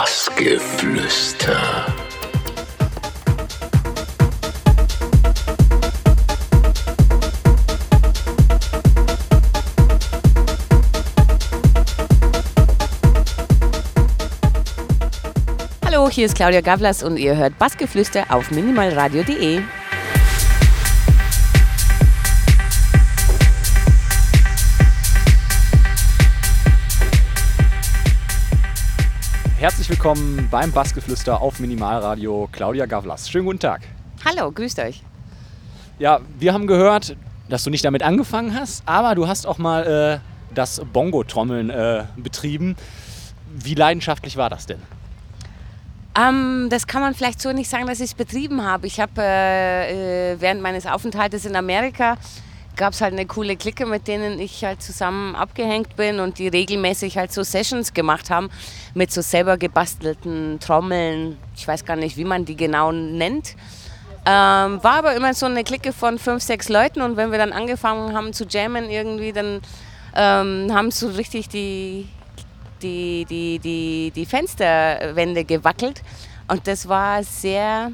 Bassgeflüster. Hallo, hier ist Claudia Gavlas und ihr hört Bassgeflüster auf minimalradio.de. Herzlich willkommen beim Bassgeflüster auf Minimalradio. Claudia Gavlas. Schönen guten Tag. Hallo, grüßt euch. Ja, wir haben gehört, dass du nicht damit angefangen hast, aber du hast auch mal äh, das Bongo-Trommeln äh, betrieben. Wie leidenschaftlich war das denn? Ähm, das kann man vielleicht so nicht sagen, dass ich es betrieben habe. Ich habe äh, äh, während meines Aufenthaltes in Amerika gab es halt eine coole Clique, mit denen ich halt zusammen abgehängt bin und die regelmäßig halt so Sessions gemacht haben mit so selber gebastelten Trommeln. Ich weiß gar nicht, wie man die genau nennt. Ähm, war aber immer so eine Clique von fünf, sechs Leuten und wenn wir dann angefangen haben zu jammen irgendwie, dann ähm, haben so richtig die, die, die, die, die Fensterwände gewackelt und das war sehr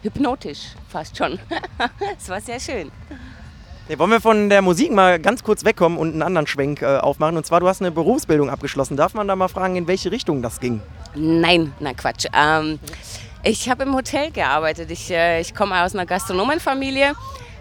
hypnotisch fast schon. Es war sehr schön. Ja, wollen wir von der Musik mal ganz kurz wegkommen und einen anderen Schwenk äh, aufmachen? Und zwar, du hast eine Berufsbildung abgeschlossen. Darf man da mal fragen, in welche Richtung das ging? Nein, na Quatsch. Ähm, ich habe im Hotel gearbeitet. Ich, äh, ich komme aus einer Gastronomenfamilie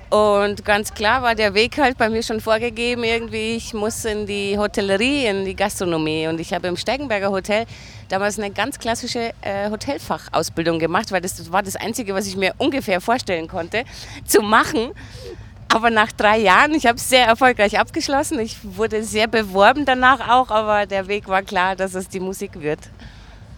und ganz klar war der Weg halt bei mir schon vorgegeben. Irgendwie, ich muss in die Hotellerie, in die Gastronomie. Und ich habe im Steigenberger Hotel damals eine ganz klassische äh, Hotelfachausbildung gemacht, weil das war das Einzige, was ich mir ungefähr vorstellen konnte zu machen. Aber nach drei Jahren, ich habe es sehr erfolgreich abgeschlossen. Ich wurde sehr beworben danach auch, aber der Weg war klar, dass es die Musik wird.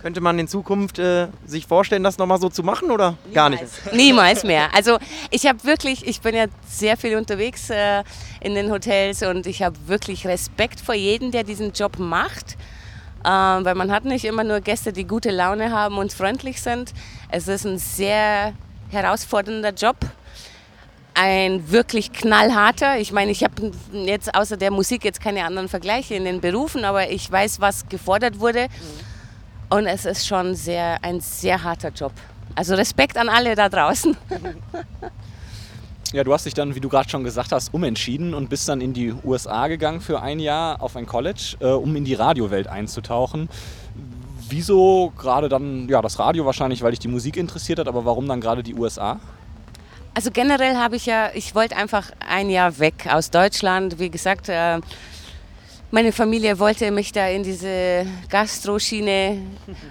Könnte man in Zukunft äh, sich vorstellen, das nochmal so zu machen oder gar nicht? Niemals mehr. Also ich habe wirklich, ich bin ja sehr viel unterwegs äh, in den Hotels und ich habe wirklich Respekt vor jedem, der diesen Job macht. Ähm, weil man hat nicht immer nur Gäste, die gute Laune haben und freundlich sind. Es ist ein sehr herausfordernder Job ein wirklich knallharter. Ich meine, ich habe jetzt außer der Musik jetzt keine anderen Vergleiche in den Berufen, aber ich weiß, was gefordert wurde. Und es ist schon sehr, ein sehr harter Job. Also Respekt an alle da draußen. Ja, du hast dich dann, wie du gerade schon gesagt hast, umentschieden und bist dann in die USA gegangen für ein Jahr auf ein College, äh, um in die Radiowelt einzutauchen. Wieso gerade dann, ja, das Radio wahrscheinlich, weil dich die Musik interessiert hat, aber warum dann gerade die USA? Also generell habe ich ja, ich wollte einfach ein Jahr weg aus Deutschland. Wie gesagt, äh, meine Familie wollte mich da in diese Gastroschiene,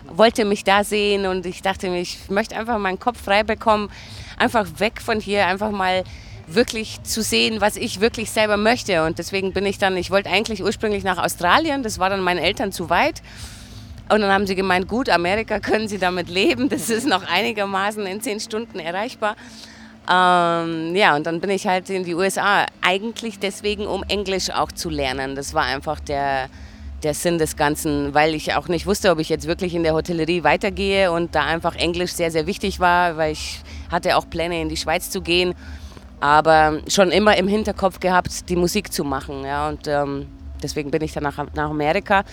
wollte mich da sehen und ich dachte mir, ich möchte einfach meinen Kopf frei bekommen, einfach weg von hier, einfach mal wirklich zu sehen, was ich wirklich selber möchte. Und deswegen bin ich dann, ich wollte eigentlich ursprünglich nach Australien, das war dann meinen Eltern zu weit. Und dann haben sie gemeint, gut, Amerika können sie damit leben, das ist noch einigermaßen in zehn Stunden erreichbar. Ähm, ja, und dann bin ich halt in die USA. Eigentlich deswegen, um Englisch auch zu lernen. Das war einfach der, der Sinn des Ganzen, weil ich auch nicht wusste, ob ich jetzt wirklich in der Hotellerie weitergehe und da einfach Englisch sehr, sehr wichtig war, weil ich hatte auch Pläne, in die Schweiz zu gehen, aber schon immer im Hinterkopf gehabt, die Musik zu machen. Ja, und ähm, deswegen bin ich dann nach, nach Amerika.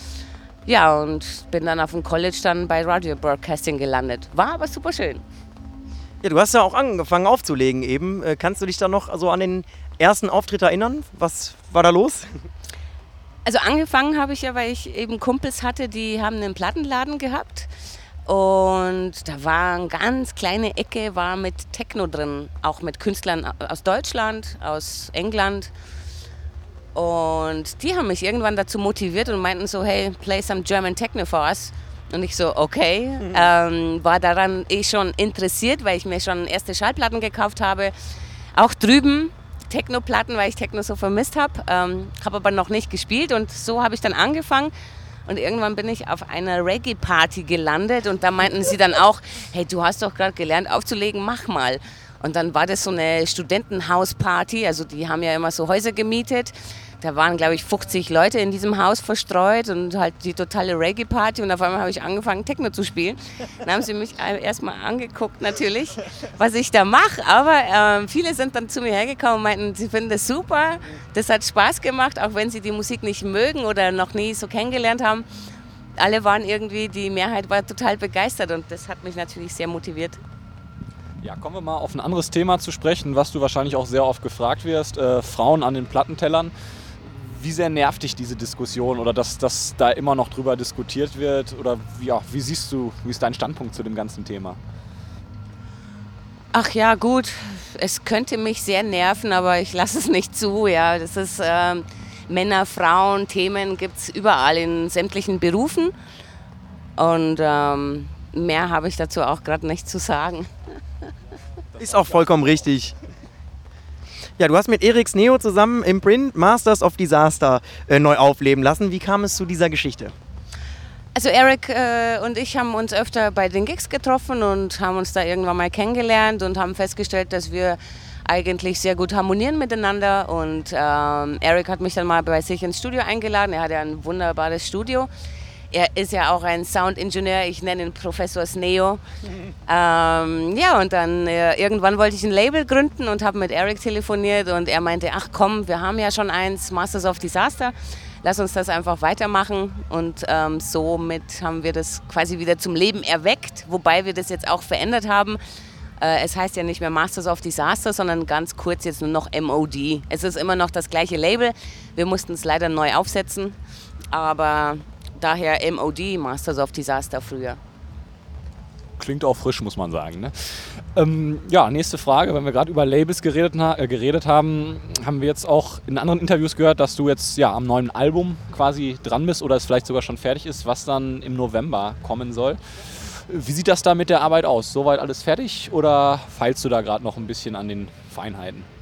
Ja, und bin dann auf dem College dann bei Radio Broadcasting gelandet. War aber super schön. Ja, du hast ja auch angefangen aufzulegen eben. Äh, kannst du dich da noch so an den ersten Auftritt erinnern? Was war da los? Also angefangen habe ich ja, weil ich eben Kumpels hatte, die haben einen Plattenladen gehabt. Und da war eine ganz kleine Ecke, war mit Techno drin, auch mit Künstlern aus Deutschland, aus England. Und die haben mich irgendwann dazu motiviert und meinten so, hey, play some German Techno for us. Und ich so, okay. Mhm. Ähm, war daran eh schon interessiert, weil ich mir schon erste Schallplatten gekauft habe. Auch drüben Techno-Platten, weil ich Techno so vermisst habe. Ähm, habe aber noch nicht gespielt und so habe ich dann angefangen. Und irgendwann bin ich auf einer Reggae-Party gelandet und da meinten sie dann auch, hey, du hast doch gerade gelernt aufzulegen, mach mal. Und dann war das so eine Studentenhausparty, also die haben ja immer so Häuser gemietet da waren, glaube ich, 50 Leute in diesem Haus verstreut und halt die totale Reggae-Party und auf einmal habe ich angefangen, Techno zu spielen. Dann haben sie mich erstmal angeguckt natürlich, was ich da mache, aber äh, viele sind dann zu mir hergekommen und meinten, sie finden das super, das hat Spaß gemacht, auch wenn sie die Musik nicht mögen oder noch nie so kennengelernt haben. alle waren irgendwie, die Mehrheit war total begeistert und das hat mich natürlich sehr motiviert. Ja, kommen wir mal auf ein anderes Thema zu sprechen, was du wahrscheinlich auch sehr oft gefragt wirst. Äh, Frauen an den Plattentellern. Wie sehr nervt dich diese Diskussion oder dass, dass da immer noch drüber diskutiert wird? Oder ja, wie siehst du, wie ist dein Standpunkt zu dem ganzen Thema? Ach ja, gut, es könnte mich sehr nerven, aber ich lasse es nicht zu. Ja, das ist ähm, Männer, Frauen, Themen gibt es überall in sämtlichen Berufen und ähm, mehr habe ich dazu auch gerade nicht zu sagen. Ist auch vollkommen richtig. Ja, du hast mit Eriks Neo zusammen im Print Masters of Disaster äh, neu aufleben lassen. Wie kam es zu dieser Geschichte? Also Eric äh, und ich haben uns öfter bei den Gigs getroffen und haben uns da irgendwann mal kennengelernt und haben festgestellt, dass wir eigentlich sehr gut harmonieren miteinander. Und ähm, Eric hat mich dann mal bei sich ins Studio eingeladen. Er hat ja ein wunderbares Studio er ist ja auch ein Soundingenieur, ich nenne ihn Professor Sneo. Ähm, ja, und dann äh, irgendwann wollte ich ein Label gründen und habe mit Eric telefoniert und er meinte, ach komm, wir haben ja schon eins, Masters of Disaster, lass uns das einfach weitermachen. Und ähm, somit haben wir das quasi wieder zum Leben erweckt, wobei wir das jetzt auch verändert haben. Äh, es heißt ja nicht mehr Masters of Disaster, sondern ganz kurz jetzt nur noch MOD. Es ist immer noch das gleiche Label. Wir mussten es leider neu aufsetzen, aber daher MOD, Masters of Disaster früher. Klingt auch frisch, muss man sagen. Ne? Ähm, ja, nächste Frage. Wenn wir gerade über Labels geredet, äh, geredet, haben, haben wir jetzt auch in anderen Interviews gehört, dass du jetzt ja am neuen Album quasi dran bist oder es vielleicht sogar schon fertig ist, was dann im November kommen soll. Wie sieht das da mit der Arbeit aus? Soweit alles fertig oder feilst du da gerade noch ein bisschen an den Feinheiten?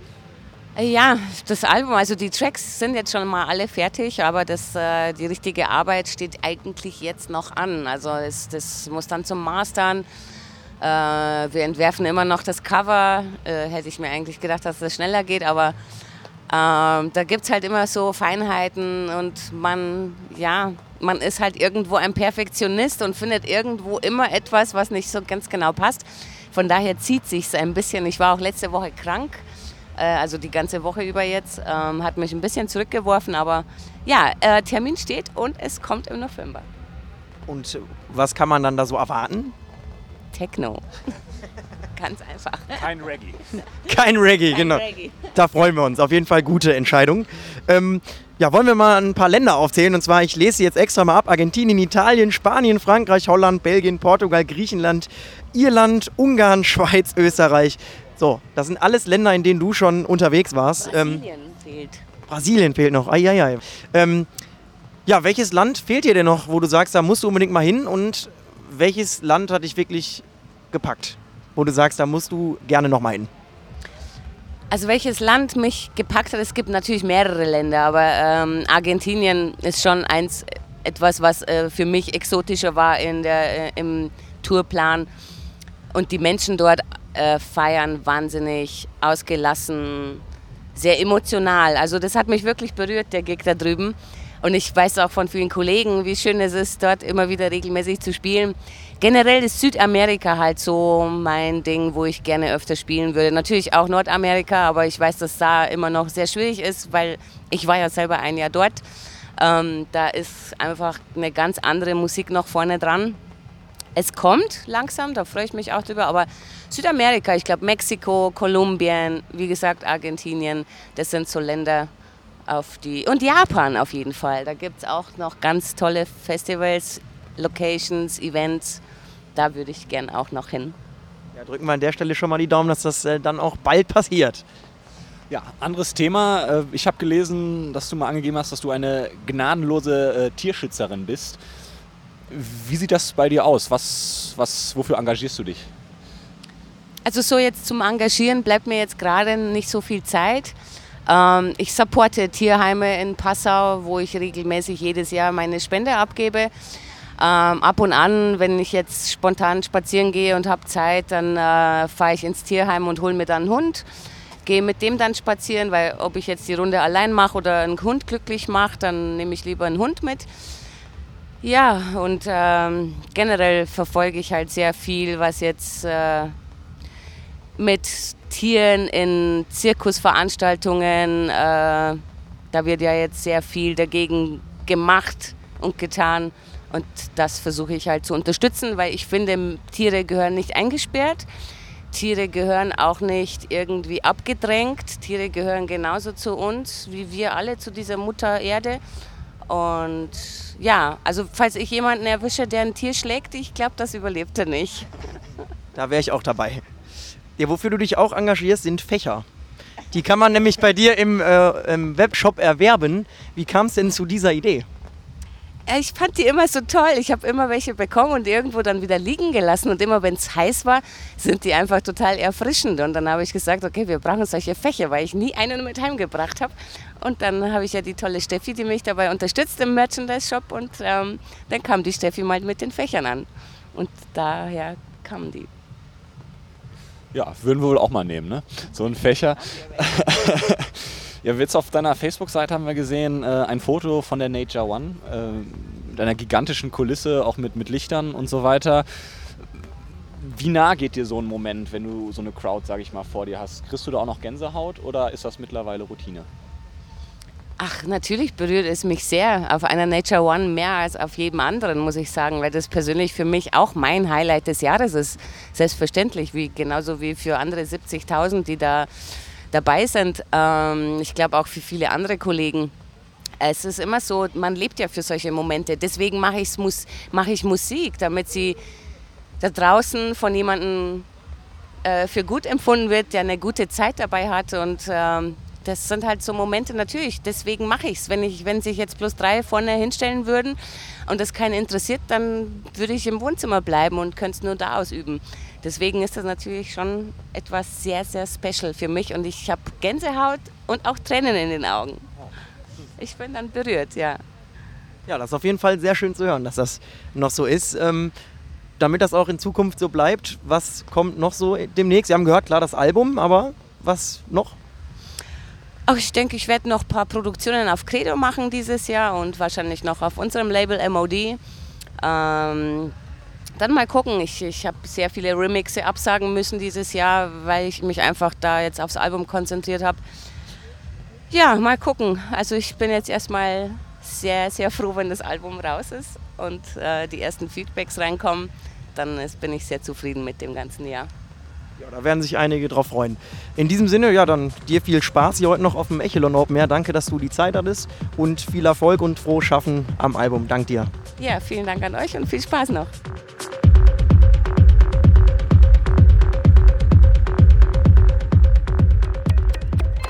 Ja, das Album, also die Tracks sind jetzt schon mal alle fertig, aber das, äh, die richtige Arbeit steht eigentlich jetzt noch an. Also es, das muss dann zum Mastern. Äh, wir entwerfen immer noch das Cover. Äh, hätte ich mir eigentlich gedacht, dass das schneller geht, aber ähm, da gibt es halt immer so Feinheiten und man, ja, man ist halt irgendwo ein Perfektionist und findet irgendwo immer etwas, was nicht so ganz genau passt. Von daher zieht sich ein bisschen. Ich war auch letzte Woche krank äh, also die ganze Woche über jetzt, ähm, hat mich ein bisschen zurückgeworfen, aber ja, äh, Termin steht und es kommt im November. Und was kann man dann da so erwarten? Techno. Ganz einfach. Kein Reggae. Kein Reggae, Kein genau. Reggae. Da freuen wir uns. Auf jeden Fall gute Entscheidung. Ähm, ja, wollen wir mal ein paar Länder aufzählen? Und zwar, ich lese jetzt extra mal ab: Argentinien, Italien, Spanien, Frankreich, Holland, Belgien, Portugal, Griechenland, Irland, Ungarn, Schweiz, Österreich, so, das sind alles Länder, in denen du schon unterwegs warst. Ähm, Brasilien ähm, fehlt. Brasilien fehlt noch. Eieiei. Ähm, ja, welches Land fehlt dir denn noch, wo du sagst, da musst du unbedingt mal hin? Und welches Land hat dich wirklich gepackt, wo du sagst, da musst du gerne noch mal hin? Also welches Land mich gepackt hat, es gibt natürlich mehrere Länder, aber ähm, Argentinien ist schon eins, etwas, was äh, für mich exotischer war in der, äh, im Tourplan. Und die Menschen dort äh, feiern wahnsinnig ausgelassen, sehr emotional. Also das hat mich wirklich berührt, der Gig da drüben. Und ich weiß auch von vielen Kollegen, wie schön es ist, dort immer wieder regelmäßig zu spielen. Generell ist Südamerika halt so mein Ding, wo ich gerne öfter spielen würde. Natürlich auch Nordamerika, aber ich weiß, dass da immer noch sehr schwierig ist, weil ich war ja selber ein Jahr dort. Ähm, da ist einfach eine ganz andere Musik noch vorne dran. Es kommt langsam, da freue ich mich auch drüber, aber Südamerika, ich glaube Mexiko, Kolumbien, wie gesagt Argentinien, das sind so Länder, auf die. Und Japan auf jeden Fall. Da gibt es auch noch ganz tolle Festivals, Locations, Events. Da würde ich gern auch noch hin. Ja, drücken wir an der Stelle schon mal die Daumen, dass das äh, dann auch bald passiert. Ja, anderes Thema. Äh, ich habe gelesen, dass du mal angegeben hast, dass du eine gnadenlose äh, Tierschützerin bist. Wie sieht das bei dir aus? Was, was, wofür engagierst du dich? Also so jetzt zum Engagieren bleibt mir jetzt gerade nicht so viel Zeit. Ähm, ich supporte Tierheime in Passau, wo ich regelmäßig jedes Jahr meine Spende abgebe. Ähm, ab und an, wenn ich jetzt spontan spazieren gehe und habe Zeit, dann äh, fahre ich ins Tierheim und hole mir dann einen Hund. Gehe mit dem dann spazieren, weil ob ich jetzt die Runde allein mache oder einen Hund glücklich mache, dann nehme ich lieber einen Hund mit. Ja, und ähm, generell verfolge ich halt sehr viel, was jetzt äh, mit Tieren in Zirkusveranstaltungen, äh, da wird ja jetzt sehr viel dagegen gemacht und getan. Und das versuche ich halt zu unterstützen, weil ich finde, Tiere gehören nicht eingesperrt. Tiere gehören auch nicht irgendwie abgedrängt. Tiere gehören genauso zu uns, wie wir alle zu dieser Mutter Erde. Und ja, also falls ich jemanden erwische, der ein Tier schlägt, ich glaube, das überlebt er nicht. Da wäre ich auch dabei. Ja, wofür du dich auch engagierst, sind Fächer. Die kann man nämlich bei dir im, äh, im Webshop erwerben. Wie kam es denn zu dieser Idee? Ich fand die immer so toll. Ich habe immer welche bekommen und irgendwo dann wieder liegen gelassen. Und immer wenn es heiß war, sind die einfach total erfrischend. Und dann habe ich gesagt, okay, wir brauchen solche Fächer, weil ich nie einen mit heimgebracht habe. Und dann habe ich ja die tolle Steffi, die mich dabei unterstützt im Merchandise-Shop. Und ähm, dann kam die Steffi mal mit den Fächern an. Und daher kamen die. Ja, würden wir wohl auch mal nehmen, ne? So ein Fächer. Ja, jetzt auf deiner Facebook-Seite haben wir gesehen, äh, ein Foto von der Nature One, äh, deiner gigantischen Kulisse, auch mit, mit Lichtern und so weiter. Wie nah geht dir so ein Moment, wenn du so eine Crowd, sage ich mal, vor dir hast? Kriegst du da auch noch Gänsehaut oder ist das mittlerweile Routine? Ach, natürlich berührt es mich sehr. Auf einer Nature One mehr als auf jedem anderen, muss ich sagen, weil das persönlich für mich auch mein Highlight des Jahres ist. Selbstverständlich, wie, genauso wie für andere 70.000, die da dabei sind. Ähm, ich glaube auch für viele andere Kollegen. Es ist immer so, man lebt ja für solche Momente. Deswegen mache mach ich Musik, damit sie da draußen von jemandem äh, für gut empfunden wird, der eine gute Zeit dabei hat. Und ähm, das sind halt so Momente natürlich. Deswegen mache ich es. Wenn, wenn sich jetzt plus drei vorne hinstellen würden und das keinen interessiert, dann würde ich im Wohnzimmer bleiben und könnte es nur da ausüben. Deswegen ist das natürlich schon etwas sehr, sehr special für mich und ich habe Gänsehaut und auch Tränen in den Augen. Ich bin dann berührt, ja. Ja, das ist auf jeden Fall sehr schön zu hören, dass das noch so ist. Ähm, damit das auch in Zukunft so bleibt, was kommt noch so demnächst? Sie haben gehört, klar, das Album, aber was noch? Ach, ich denke, ich werde noch ein paar Produktionen auf Credo machen dieses Jahr und wahrscheinlich noch auf unserem Label MOD. Ähm, dann mal gucken. Ich, ich habe sehr viele Remixe absagen müssen dieses Jahr, weil ich mich einfach da jetzt aufs Album konzentriert habe. Ja, mal gucken. Also ich bin jetzt erstmal sehr, sehr froh, wenn das Album raus ist und äh, die ersten Feedbacks reinkommen. Dann ist, bin ich sehr zufrieden mit dem ganzen Jahr. Ja, da werden sich einige drauf freuen. In diesem Sinne, ja, dann dir viel Spaß hier heute noch auf dem Echelon Open Air. Danke, dass du die Zeit hattest und viel Erfolg und frohes Schaffen am Album. Dank dir. Ja, vielen Dank an euch und viel Spaß noch.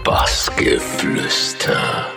Bassgeflüster.